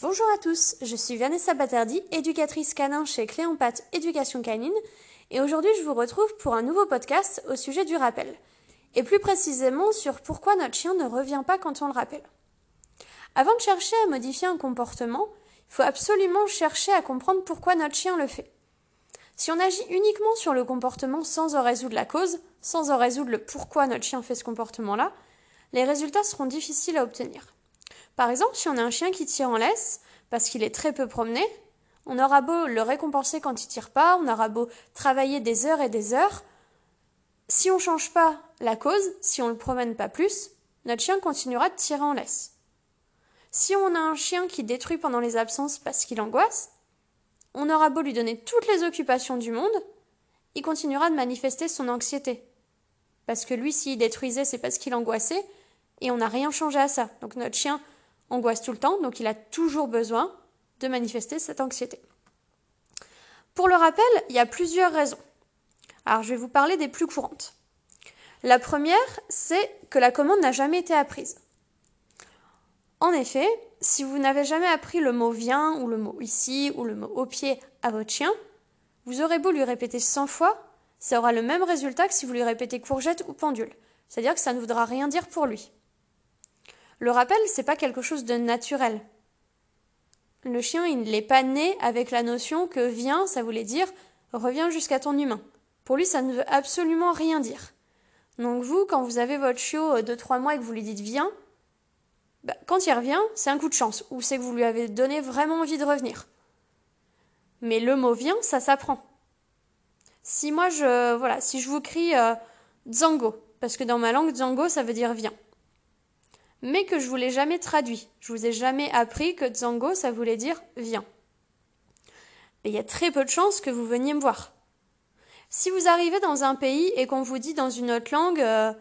Bonjour à tous, je suis Vanessa Batardi, éducatrice canin chez Cléompathe Éducation Canine, et aujourd'hui je vous retrouve pour un nouveau podcast au sujet du rappel, et plus précisément sur pourquoi notre chien ne revient pas quand on le rappelle. Avant de chercher à modifier un comportement, il faut absolument chercher à comprendre pourquoi notre chien le fait. Si on agit uniquement sur le comportement sans en résoudre la cause, sans en résoudre le pourquoi notre chien fait ce comportement-là, les résultats seront difficiles à obtenir. Par exemple, si on a un chien qui tire en laisse parce qu'il est très peu promené, on aura beau le récompenser quand il tire pas, on aura beau travailler des heures et des heures, si on change pas la cause, si on le promène pas plus, notre chien continuera de tirer en laisse. Si on a un chien qui détruit pendant les absences parce qu'il angoisse, on aura beau lui donner toutes les occupations du monde, il continuera de manifester son anxiété. Parce que lui, s'il détruisait, c'est parce qu'il angoissait, et on n'a rien changé à ça. Donc notre chien angoisse tout le temps, donc il a toujours besoin de manifester cette anxiété. Pour le rappel, il y a plusieurs raisons. Alors je vais vous parler des plus courantes. La première, c'est que la commande n'a jamais été apprise. En effet, si vous n'avez jamais appris le mot viens ou le mot ici ou le mot au pied à votre chien, vous aurez beau lui répéter 100 fois, ça aura le même résultat que si vous lui répétez courgette ou pendule. C'est-à-dire que ça ne voudra rien dire pour lui. Le rappel, c'est pas quelque chose de naturel. Le chien, il n'est pas né avec la notion que viens, ça voulait dire reviens jusqu'à ton humain. Pour lui, ça ne veut absolument rien dire. Donc vous, quand vous avez votre chiot de trois mois et que vous lui dites viens, bah, quand il revient, c'est un coup de chance, ou c'est que vous lui avez donné vraiment envie de revenir. Mais le mot viens, ça s'apprend. Si moi je voilà, si je vous crie euh, parce que dans ma langue Zango ça veut dire viens mais que je vous l'ai jamais traduit. Je vous ai jamais appris que Zango, ça voulait dire viens. Il y a très peu de chances que vous veniez me voir. Si vous arrivez dans un pays et qu'on vous dit dans une autre langue, euh,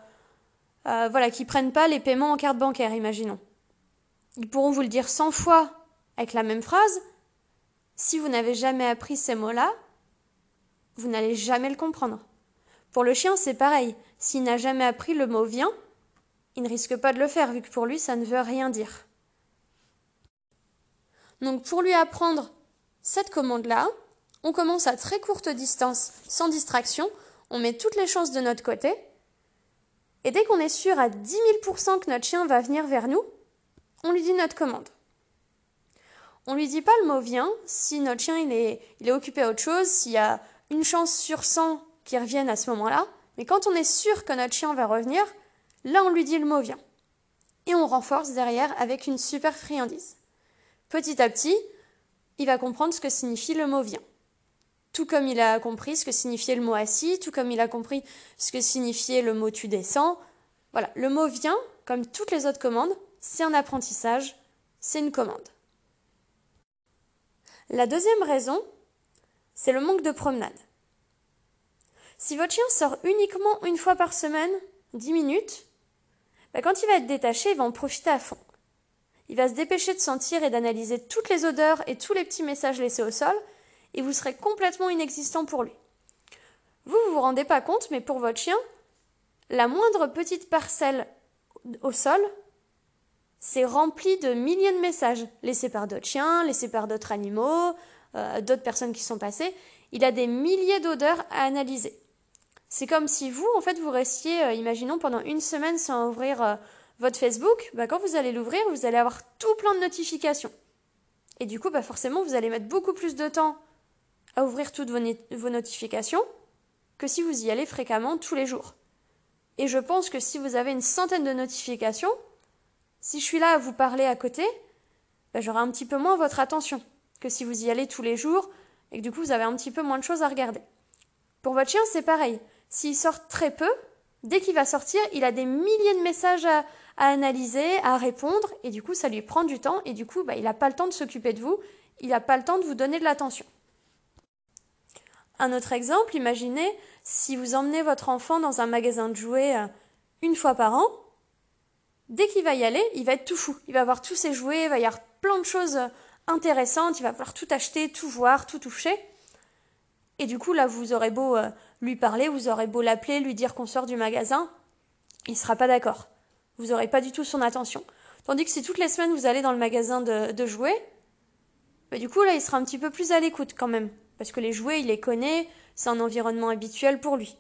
euh, voilà, qu'ils prennent pas les paiements en carte bancaire, imaginons. Ils pourront vous le dire cent fois avec la même phrase. Si vous n'avez jamais appris ces mots-là, vous n'allez jamais le comprendre. Pour le chien, c'est pareil. S'il n'a jamais appris le mot viens, il ne risque pas de le faire vu que pour lui ça ne veut rien dire. Donc pour lui apprendre cette commande-là, on commence à très courte distance, sans distraction, on met toutes les chances de notre côté, et dès qu'on est sûr à 10 000% que notre chien va venir vers nous, on lui dit notre commande. On lui dit pas le mot vient si notre chien il est, est occupé à autre chose, s'il y a une chance sur 100 qu'il revienne à ce moment-là, mais quand on est sûr que notre chien va revenir, Là, on lui dit le mot vient. Et on renforce derrière avec une super friandise. Petit à petit, il va comprendre ce que signifie le mot vient. Tout comme il a compris ce que signifiait le mot assis, tout comme il a compris ce que signifiait le mot tu descends. Voilà, le mot vient, comme toutes les autres commandes, c'est un apprentissage, c'est une commande. La deuxième raison, c'est le manque de promenade. Si votre chien sort uniquement une fois par semaine, 10 minutes, bah, quand il va être détaché, il va en profiter à fond. Il va se dépêcher de sentir et d'analyser toutes les odeurs et tous les petits messages laissés au sol, et vous serez complètement inexistant pour lui. Vous, vous vous rendez pas compte, mais pour votre chien, la moindre petite parcelle au sol, c'est rempli de milliers de messages laissés par d'autres chiens, laissés par d'autres animaux, euh, d'autres personnes qui sont passées. Il a des milliers d'odeurs à analyser. C'est comme si vous, en fait, vous restiez, euh, imaginons, pendant une semaine sans ouvrir euh, votre Facebook. Bah, quand vous allez l'ouvrir, vous allez avoir tout plein de notifications. Et du coup, bah, forcément, vous allez mettre beaucoup plus de temps à ouvrir toutes vos, notifications que si vous y allez fréquemment tous les jours. Et je pense que si vous avez une centaine de notifications, si je suis là à vous parler à côté, bah, j'aurai un petit peu moins votre attention que si vous y allez tous les jours et que du coup vous avez un petit peu moins de choses à regarder. Pour votre chien, c'est pareil. S'il sort très peu, dès qu'il va sortir, il a des milliers de messages à, analyser, à répondre, et du coup, ça lui prend du temps, et du coup, bah, il n'a pas le temps de s'occuper de vous, il n'a pas le temps de vous donner de l'attention. Un autre exemple, imaginez si vous emmenez votre enfant dans un magasin de jouets euh, une fois par an, dès qu'il va y aller, il va être tout fou. Il va avoir tous ses jouets, il va y avoir plein de choses euh, intéressantes, il va vouloir tout acheter, tout voir, tout toucher. Et du coup, là, vous aurez beau euh, lui parler, vous aurez beau l'appeler, lui dire qu'on sort du magasin, il ne sera pas d'accord. Vous n'aurez pas du tout son attention. Tandis que si toutes les semaines vous allez dans le magasin de, jouets, bah, du coup là il sera un petit peu plus à l'écoute quand même, parce que les jouets il les connaît, c'est un environnement habituel pour lui.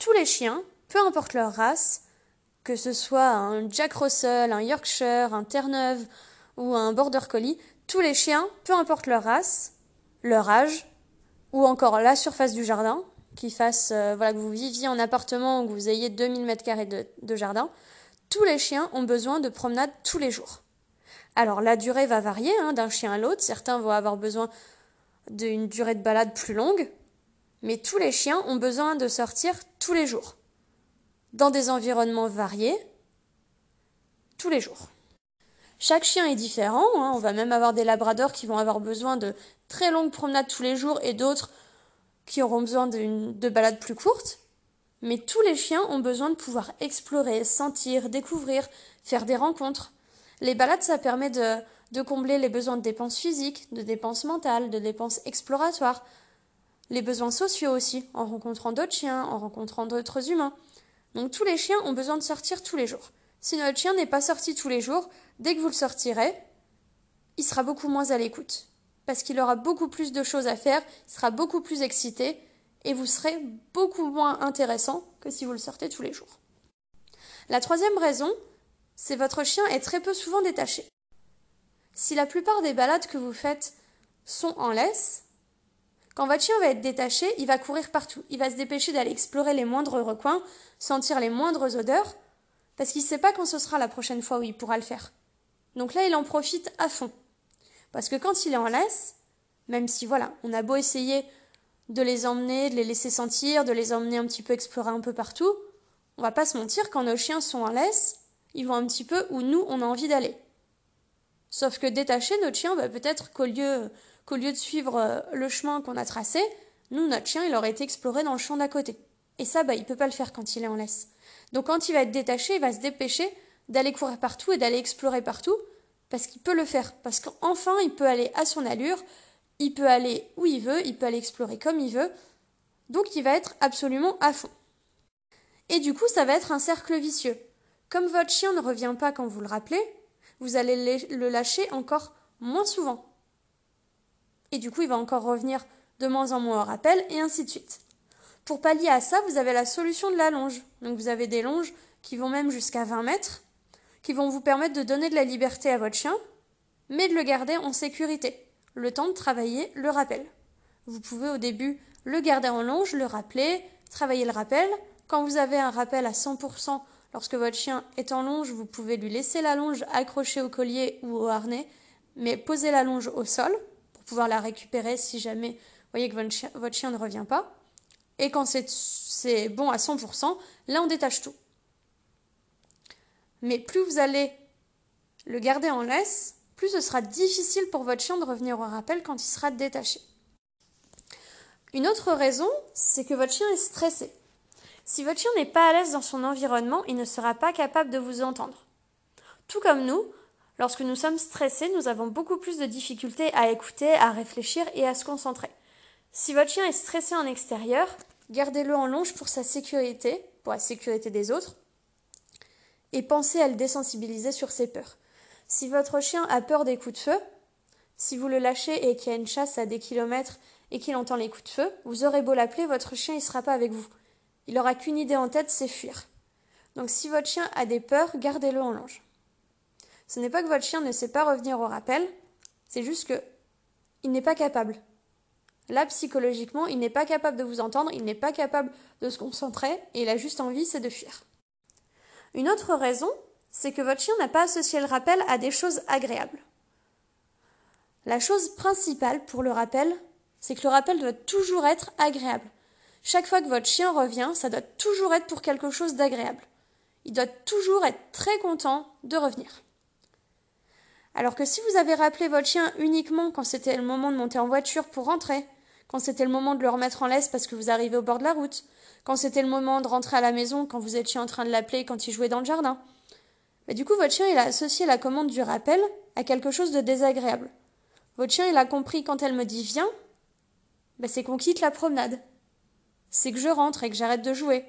Tous les chiens, peu importe leur race, que ce soit un Jack Russell, un Yorkshire, un Terre-Neuve ou un Border Collie, tous les chiens, peu importe leur race, leur âge, ou encore la surface du jardin, qui fasse, euh, voilà, que vous viviez en appartement ou que vous ayez 2000 mètres carrés de, jardin, tous les chiens ont besoin de promenade tous les jours. Alors la durée va varier hein, d'un chien à l'autre, certains vont avoir besoin d'une durée de balade plus longue, mais tous les chiens ont besoin de sortir tous les jours, dans des environnements variés, tous les jours. Chaque chien est différent, hein. on va même avoir des labradors qui vont avoir besoin de très longues promenades tous les jours et d'autres qui auront besoin de balades plus courtes. Mais tous les chiens ont besoin de pouvoir explorer, sentir, découvrir, faire des rencontres. Les balades, ça permet de, combler les besoins de dépenses physiques, de dépenses mentales, de dépenses exploratoires, les besoins sociaux aussi, en rencontrant d'autres chiens, en rencontrant d'autres humains. Donc tous les chiens ont besoin de sortir tous les jours. Si notre chien n'est pas sorti tous les jours, dès que vous le sortirez, il sera beaucoup moins à l'écoute. Parce qu'il aura beaucoup plus de choses à faire, il sera beaucoup plus excité, et vous serez beaucoup moins intéressant que si vous le sortez tous les jours. La troisième raison, c'est votre chien est très peu souvent détaché. Si la plupart des balades que vous faites sont en laisse, quand votre chien va être détaché, il va courir partout. Il va se dépêcher d'aller explorer les moindres recoins, sentir les moindres odeurs, parce qu'il ne sait pas quand ce sera la prochaine fois où il pourra le faire. Donc là, il en profite à fond. Parce que quand il est en laisse, même si voilà, on a beau essayer de les emmener, de les laisser sentir, de les emmener un petit peu explorer un peu partout, on va pas se mentir, quand nos chiens sont en laisse, ils vont un petit peu où nous, on a envie d'aller. Sauf que détacher notre chien, bah, peut-être qu'au lieu qu'au lieu de suivre euh, le chemin qu'on a tracé, nous, notre chien, il aurait été exploré dans le champ d'à côté. Et ça, bah, il peut pas le faire quand il est en laisse. Donc quand il va être détaché, il va se dépêcher d'aller courir partout et d'aller explorer partout, parce qu'il peut le faire. Parce qu'enfin, il peut aller à son allure, il peut aller où il veut, il peut aller explorer comme il veut. Donc il va être absolument à fond. Et du coup, ça va être un cercle vicieux. Comme votre chien ne revient pas quand vous le rappelez, vous allez le lâcher encore moins souvent et du coup il va encore revenir de moins en moins au rappel, et ainsi de suite. Pour pallier à ça, vous avez la solution de la longe. Donc vous avez des longes qui vont même jusqu'à 20 mètres, qui vont vous permettre de donner de la liberté à votre chien, mais de le garder en sécurité, le temps de travailler le rappel. Vous pouvez au début le garder en longe, le rappeler, travailler le rappel. Quand vous avez un rappel à 100%, lorsque votre chien est en longe, vous pouvez lui laisser la longe accrochée au collier ou au harnais, mais poser la longe au sol pouvoir la récupérer si jamais vous voyez que votre chien, ne revient pas. Et quand c'est bon à 100%, là on détache tout. Mais plus vous allez le garder en laisse, plus ce sera difficile pour votre chien de revenir au rappel quand il sera détaché. Une autre raison, c'est que votre chien est stressé. Si votre chien n'est pas à l'aise dans son environnement, il ne sera pas capable de vous entendre. Tout comme nous, Lorsque nous sommes stressés, nous avons beaucoup plus de difficultés à écouter, à réfléchir et à se concentrer. Si votre chien est stressé en extérieur, gardez-le en longe pour sa sécurité, pour la sécurité des autres, et pensez à le désensibiliser sur ses peurs. Si votre chien a peur des coups de feu, si vous le lâchez et qu'il y a une chasse à des kilomètres et qu'il entend les coups de feu, vous aurez beau l'appeler, votre chien ne sera pas avec vous. Il n'aura qu'une idée en tête, c'est fuir. Donc si votre chien a des peurs, gardez-le en longe. Ce n'est pas que votre chien ne sait pas revenir au rappel, c'est juste que il n'est pas capable. Là, psychologiquement, il n'est pas capable de vous entendre, il n'est pas capable de se concentrer, et il a juste envie, c'est de fuir. Une autre raison, c'est que votre chien n'a pas associé le rappel à des choses agréables. La chose principale pour le rappel, c'est que le rappel doit toujours être agréable. Chaque fois que votre chien revient, ça doit toujours être pour quelque chose d'agréable. Il doit toujours être très content de revenir. Alors que si vous avez rappelé votre chien uniquement quand c'était le moment de monter en voiture pour rentrer, quand c'était le moment de le remettre en laisse parce que vous arrivez au bord de la route, quand c'était le moment de rentrer à la maison quand vous étiez en train de l'appeler quand il jouait dans le jardin. Mais du coup, votre chien, a associé la commande du rappel à quelque chose de désagréable. Votre chien, il a compris quand elle me dit viens, ben c'est qu'on quitte la promenade. C'est que je rentre et que j'arrête de jouer.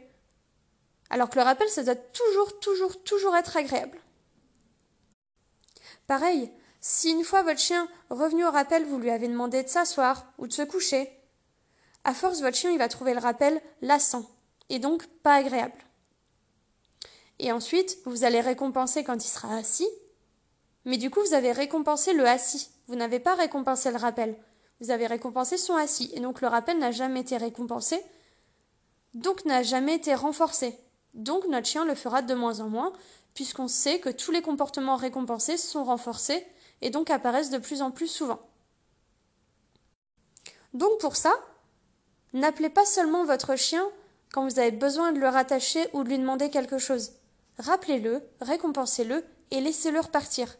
Alors que le rappel, ça doit toujours, toujours, toujours être agréable. Pareil, Si une fois votre chien revenu au rappel, vous lui avez demandé de s'asseoir ou de se coucher, à force, votre chien il va trouver le rappel lassant et donc pas agréable. Et ensuite, vous allez récompenser quand il sera assis, mais du coup, vous avez récompensé le assis. Vous n'avez pas récompensé le rappel. Vous avez récompensé son assis. Et donc, le rappel n'a jamais été récompensé, donc n'a jamais été renforcé. Donc, notre chien le fera de moins en moins, puisqu'on sait que tous les comportements récompensés sont renforcés et donc apparaissent de plus en plus souvent. Donc, pour ça, n'appelez pas seulement votre chien quand vous avez besoin de le rattacher ou de lui demander quelque chose. Rappelez-le, récompensez-le et laissez-le repartir.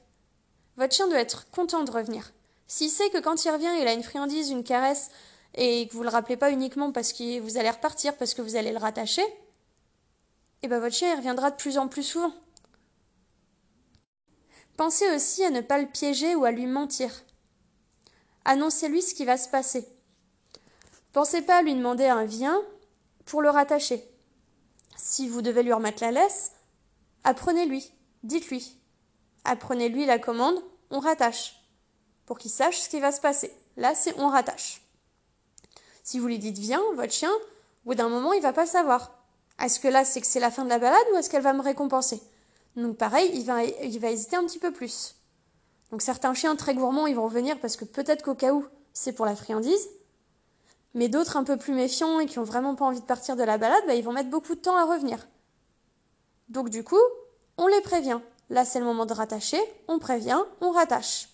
Votre chien doit être content de revenir. S'il sait que quand il revient, il a une friandise, une caresse, et que vous ne le rappelez pas uniquement parce que vous allez repartir, parce que vous allez le rattacher, eh ben votre chien reviendra de plus en plus souvent. Pensez aussi à ne pas le piéger ou à lui mentir. Annoncez-lui ce qui va se passer. Pensez pas à lui demander un vient pour le rattacher. Si vous devez lui remettre la laisse, apprenez-lui, dites-lui. Apprenez-lui la commande, on rattache, pour qu'il sache ce qui va se passer. Là, c'est on rattache. Si vous lui dites viens, votre chien, au bout d'un moment, il va pas savoir. Est-ce que là, c'est que c'est la fin de la balade ou est-ce qu'elle va me récompenser? Donc pareil, il va, il va hésiter un petit peu plus. Donc certains chiens très gourmands, ils vont revenir parce que peut-être qu'au cas où, c'est pour la friandise. Mais d'autres un peu plus méfiants et qui ont vraiment pas envie de partir de la balade, bah, ils vont mettre beaucoup de temps à revenir. Donc du coup, on les prévient. Là, c'est le moment de rattacher, on prévient, on rattache.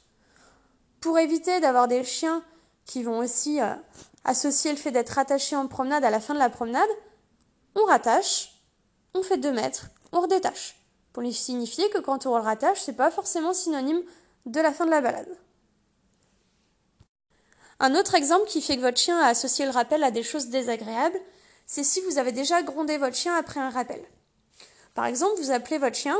Pour éviter d'avoir des chiens qui vont aussi euh, associer le fait d'être rattaché en promenade à la fin de la promenade, on rattache, on fait deux mètres, on redétache. Pour lui signifier que quand on le rattache, c'est pas forcément synonyme de la fin de la balade. Un autre exemple qui fait que votre chien a associé le rappel à des choses désagréables, c'est si vous avez déjà grondé votre chien après un rappel. Par exemple, vous appelez votre chien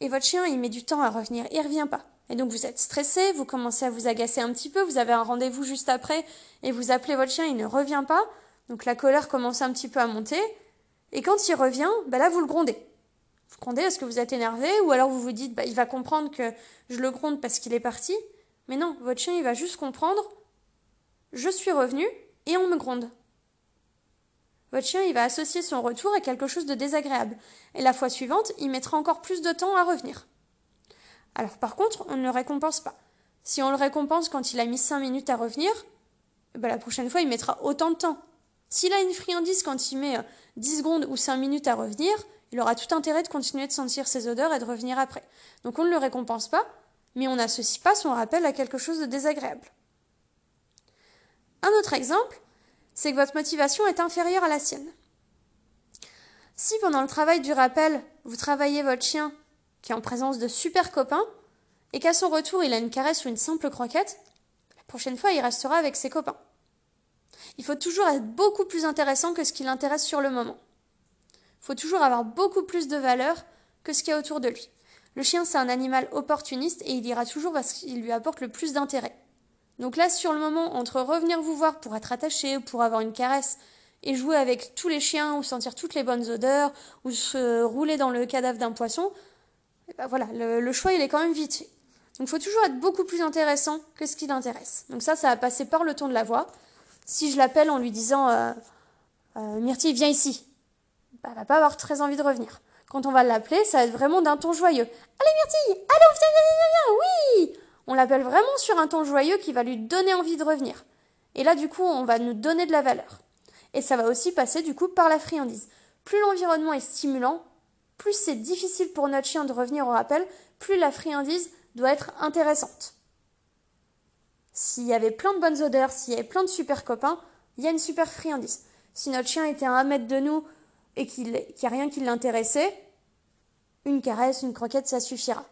et votre chien il met du temps à revenir, il revient pas. Et donc vous êtes stressé, vous commencez à vous agacer un petit peu, vous avez un rendez-vous juste après et vous appelez votre chien, il ne revient pas. Donc la colère commence un petit peu à monter. Et quand il revient, bah là vous le grondez. Vous grondez parce que vous êtes énervé ou alors vous vous dites bah, il va comprendre que je le gronde parce qu'il est parti. Mais non, votre chien il va juste comprendre je suis revenu et on me gronde. Votre chien il va associer son retour à quelque chose de désagréable. Et la fois suivante, il mettra encore plus de temps à revenir. Alors par contre, on ne le récompense pas. Si on le récompense quand il a mis 5 minutes à revenir, eh ben, la prochaine fois, il mettra autant de temps. S'il a une friandise quand il met 10 euh, secondes ou 5 minutes à revenir, il aura tout intérêt de continuer de sentir ses odeurs et de revenir après. Donc on ne le récompense pas, mais on n'associe pas son rappel à quelque chose de désagréable. Un autre exemple, c'est que votre motivation est inférieure à la sienne. Si pendant le travail du rappel, vous travaillez votre chien qui est en présence de super copains, et qu'à son retour il a une caresse ou une simple croquette, la prochaine fois il restera avec ses copains. Il faut toujours être beaucoup plus intéressant que ce qui l'intéresse sur le moment. Il faut toujours avoir beaucoup plus de valeur que ce qu'il y a autour de lui. Le chien, c'est un animal opportuniste et il ira toujours parce qu'il lui apporte le plus d'intérêt. Donc là, sur le moment, entre revenir vous voir pour être attaché, pour avoir une caresse, et jouer avec tous les chiens, ou sentir toutes les bonnes odeurs, ou se rouler dans le cadavre d'un poisson, ben voilà, le, choix il est quand même vite. Donc il faut toujours être beaucoup plus intéressant que ce qui l'intéresse. Donc ça, ça va passer par le ton de la voix. Si je l'appelle en lui disant euh, euh, Myrtille, viens ici, bah, elle va pas avoir très envie de revenir. Quand on va l'appeler, ça va être vraiment d'un ton joyeux. Allez Myrtille, allez, viens, viens, viens, viens, oui On l'appelle vraiment sur un ton joyeux qui va lui donner envie de revenir. Et là, du coup, on va nous donner de la valeur. Et ça va aussi passer, du coup, par la friandise. Plus l'environnement est stimulant, plus c'est difficile pour notre chien de revenir au rappel, plus la friandise doit être intéressante. S'il y avait plein de bonnes odeurs, s'il y avait plein de super copains, il y a une super friandise. Si notre chien était à un mètre de nous et qu'il n'y a rien qui l'intéressait, une caresse, une croquette, ça suffira.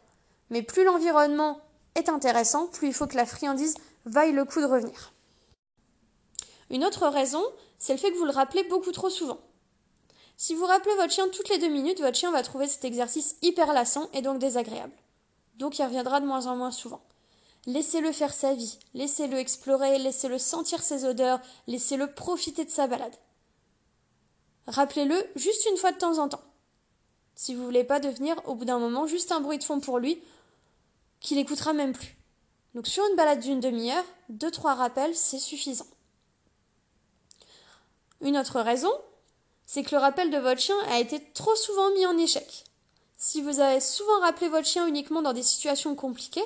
Mais plus l'environnement est intéressant, plus il faut que la friandise vaille le coup de revenir. Une autre raison, c'est le fait que vous le rappelez beaucoup trop souvent. Si vous rappelez votre chien toutes les deux minutes, votre chien va trouver cet exercice hyper lassant et donc désagréable. Donc il reviendra de moins en moins souvent. Laissez-le faire sa vie, laissez-le explorer, laissez-le sentir ses odeurs, laissez-le profiter de sa balade. Rappelez-le juste une fois de temps en temps. Si vous voulez pas devenir, au bout d'un moment, juste un bruit de fond pour lui, qu'il écoutera même plus. Donc sur une balade d'une demi-heure, deux trois rappels, c'est suffisant. Une autre raison, c'est que le rappel de votre chien a été trop souvent mis en échec. Si vous avez souvent rappelé votre chien uniquement dans des situations compliquées,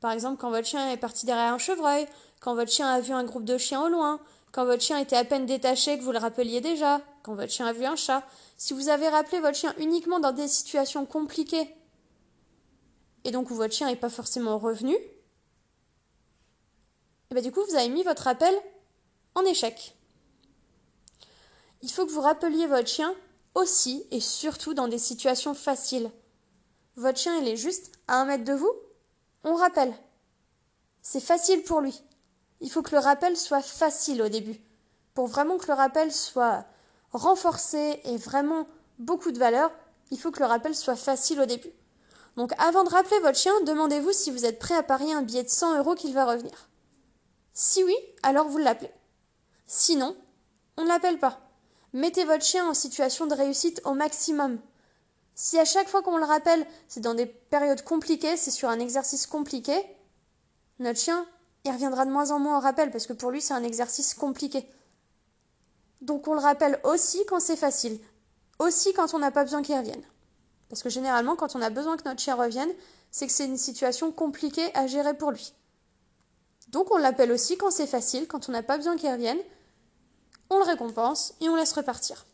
par exemple quand votre chien est parti derrière un chevreuil, quand votre chien a vu un groupe de chiens au loin, quand votre chien était à peine détaché que vous le rappeliez déjà, quand votre chien a vu un chat, si vous avez rappelé votre chien uniquement dans des situations compliquées, et donc où votre chien n'est pas forcément revenu, et eh bien du coup vous avez mis votre rappel en échec. Il faut que vous rappeliez votre chien aussi et surtout dans des situations faciles. Votre chien il est juste à un mètre de vous, on rappelle. C'est facile pour lui. Il faut que le rappel soit facile au début. Pour vraiment que le rappel soit renforcé et vraiment beaucoup de valeur, il faut que le rappel soit facile au début. Donc avant de rappeler votre chien, demandez-vous si vous êtes prêt à parier un billet de 100 euros qu'il va revenir. Si oui, alors vous l'appelez. Sinon, on ne l'appelle pas. Mettez votre chien en situation de réussite au maximum. Si à chaque fois qu'on le rappelle, c'est dans des périodes compliquées, c'est sur un exercice compliqué, notre chien, il reviendra de moins en moins au rappel parce que pour lui, c'est un exercice compliqué. Donc on le rappelle aussi quand c'est facile, aussi quand on n'a pas besoin qu'il revienne. Parce que généralement, quand on a besoin que notre chien revienne, c'est que c'est une situation compliquée à gérer pour lui. Donc on l'appelle aussi quand c'est facile, quand on n'a pas besoin qu'il revienne, on le récompense et on laisse repartir.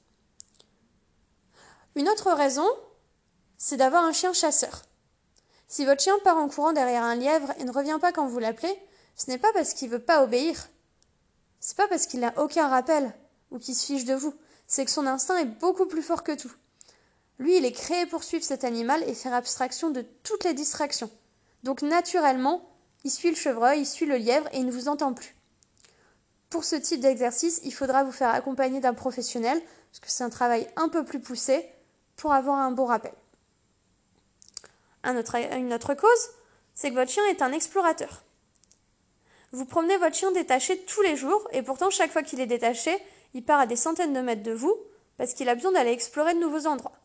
Une autre raison, c'est d'avoir un chien chasseur. Si votre chien part en courant derrière un lièvre et ne revient pas quand vous l'appelez, ce n'est pas parce qu'il ne veut pas obéir. C'est pas parce qu'il n'a aucun rappel ou qu'il se fiche de vous. C'est que son instinct est beaucoup plus fort que tout. Lui, il est créé pour suivre cet animal et faire abstraction de toutes les distractions. Donc naturellement, il suit le chevreuil, il suit le lièvre et il ne vous entend plus. Pour ce type d'exercice, il faudra vous faire accompagner d'un professionnel, parce que c'est un travail un peu plus poussé, pour avoir un bon rappel. une autre cause, c'est que votre chien est un explorateur. Vous promenez votre chien détaché tous les jours, et pourtant chaque fois qu'il est détaché, il part à des centaines de mètres de vous, parce qu'il a besoin d'aller explorer de nouveaux endroits.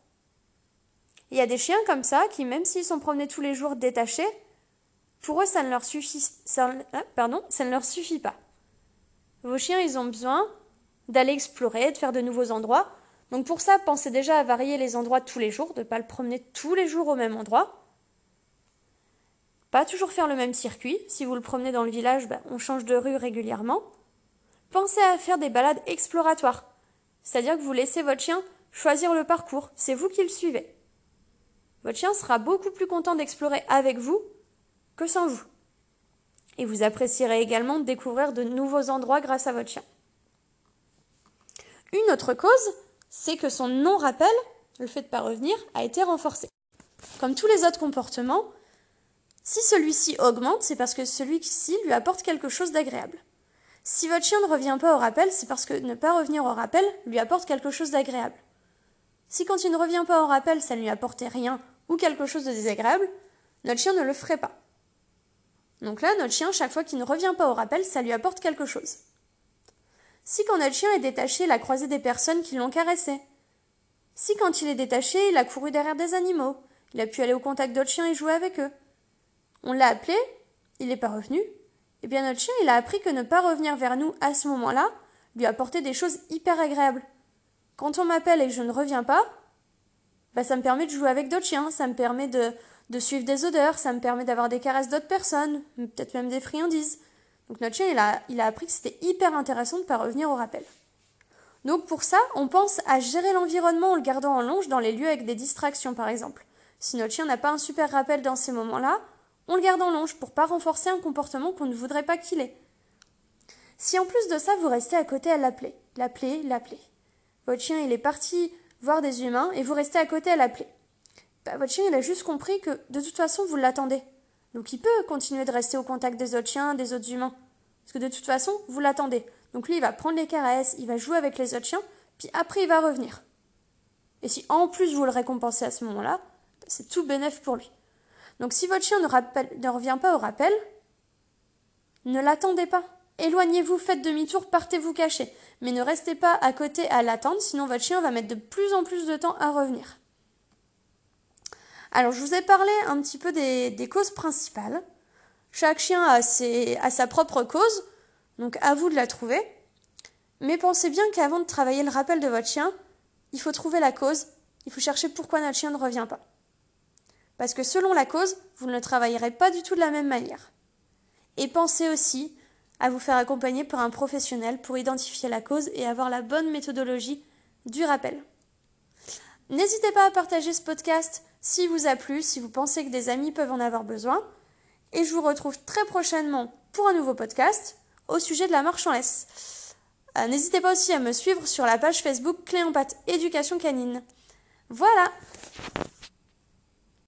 Il y a des chiens comme ça qui, même s'ils sont promenés tous les jours détachés, pour eux, ça ne leur suffit, ça, hein, ça ne leur suffit pas. Vos chiens, ils ont besoin d'aller explorer, de faire de nouveaux endroits. Donc pour ça, pensez déjà à varier les endroits tous les jours, de ne pas le promener tous les jours au même endroit. Pas toujours faire le même circuit. Si vous le promenez dans le village, ben, on change de rue régulièrement. Pensez à faire des balades exploratoires. C'est-à-dire que vous laissez votre chien choisir le parcours. C'est vous qui le suivez. Votre chien sera beaucoup plus content d'explorer avec vous que sans vous. Et vous apprécierez également de découvrir de nouveaux endroits grâce à votre chien. Une autre cause, c'est que son non-rappel, le fait de ne pas revenir, a été renforcé. Comme tous les autres comportements, si celui-ci augmente, c'est parce que celui-ci lui apporte quelque chose d'agréable. Si votre chien ne revient pas au rappel, c'est parce que ne pas revenir au rappel lui apporte quelque chose d'agréable. Si quand il ne revient pas au rappel, ça ne lui apportait rien ou quelque chose de désagréable, notre chien ne le ferait pas. Donc là, notre chien, chaque fois qu'il ne revient pas au rappel, ça lui apporte quelque chose. Si quand notre chien est détaché, il a croisé des personnes qui l'ont caressé. Si quand il est détaché, il a couru derrière des animaux, il a pu aller au contact d'autres chiens et jouer avec eux. On l'a appelé, il n'est pas revenu. Eh bien notre chien, il a appris que ne pas revenir vers nous à ce moment-là lui apportait des choses hyper agréables. Quand on m'appelle et que je ne reviens pas, bah ça me permet de jouer avec d'autres chiens, ça me permet de, suivre des odeurs, ça me permet d'avoir des caresses d'autres personnes, peut-être même des friandises. Donc notre chien, il a, il a appris que c'était hyper intéressant de ne pas revenir au rappel. Donc pour ça, on pense à gérer l'environnement en le gardant en longe dans les lieux avec des distractions par exemple. Si notre chien n'a pas un super rappel dans ces moments-là, on le garde en longe pour pas renforcer un comportement qu'on ne voudrait pas qu'il ait. Si en plus de ça, vous restez à côté à l'appeler, l'appeler, l'appeler. Votre chien, il est parti voir des humains et vous restez à côté à l'appeler. Bah, votre chien, il a juste compris que de toute façon, vous l'attendez. Donc il peut continuer de rester au contact des autres chiens, des autres humains. Parce que de toute façon, vous l'attendez. Donc lui, il va prendre les caresses, il va jouer avec les autres chiens, puis après, il va revenir. Et si en plus vous le récompensez à ce moment-là, c'est tout bénéf pour lui. Donc si votre chien ne revient pas au rappel, ne l'attendez pas. Éloignez-vous, faites demi-tour, partez vous cacher. Mais ne restez pas à côté à l'attendre, sinon votre chien va mettre de plus en plus de temps à revenir. Alors, je vous ai parlé un petit peu des, causes principales. Chaque chien a, a sa propre cause, donc à vous de la trouver. Mais pensez bien qu'avant de travailler le rappel de votre chien, il faut trouver la cause, il faut chercher pourquoi notre chien ne revient pas. Parce que selon la cause, vous ne le travaillerez pas du tout de la même manière. Et pensez aussi à vous faire accompagner par un professionnel pour identifier la cause et avoir la bonne méthodologie du rappel. N'hésitez pas à partager ce podcast s'il vous a plu, si vous pensez que des amis peuvent en avoir besoin. Et je vous retrouve très prochainement pour un nouveau podcast au sujet de la marche. Euh, n'hésitez pas aussi à me suivre sur la page Facebook Cléopâtre Éducation Canine. Voilà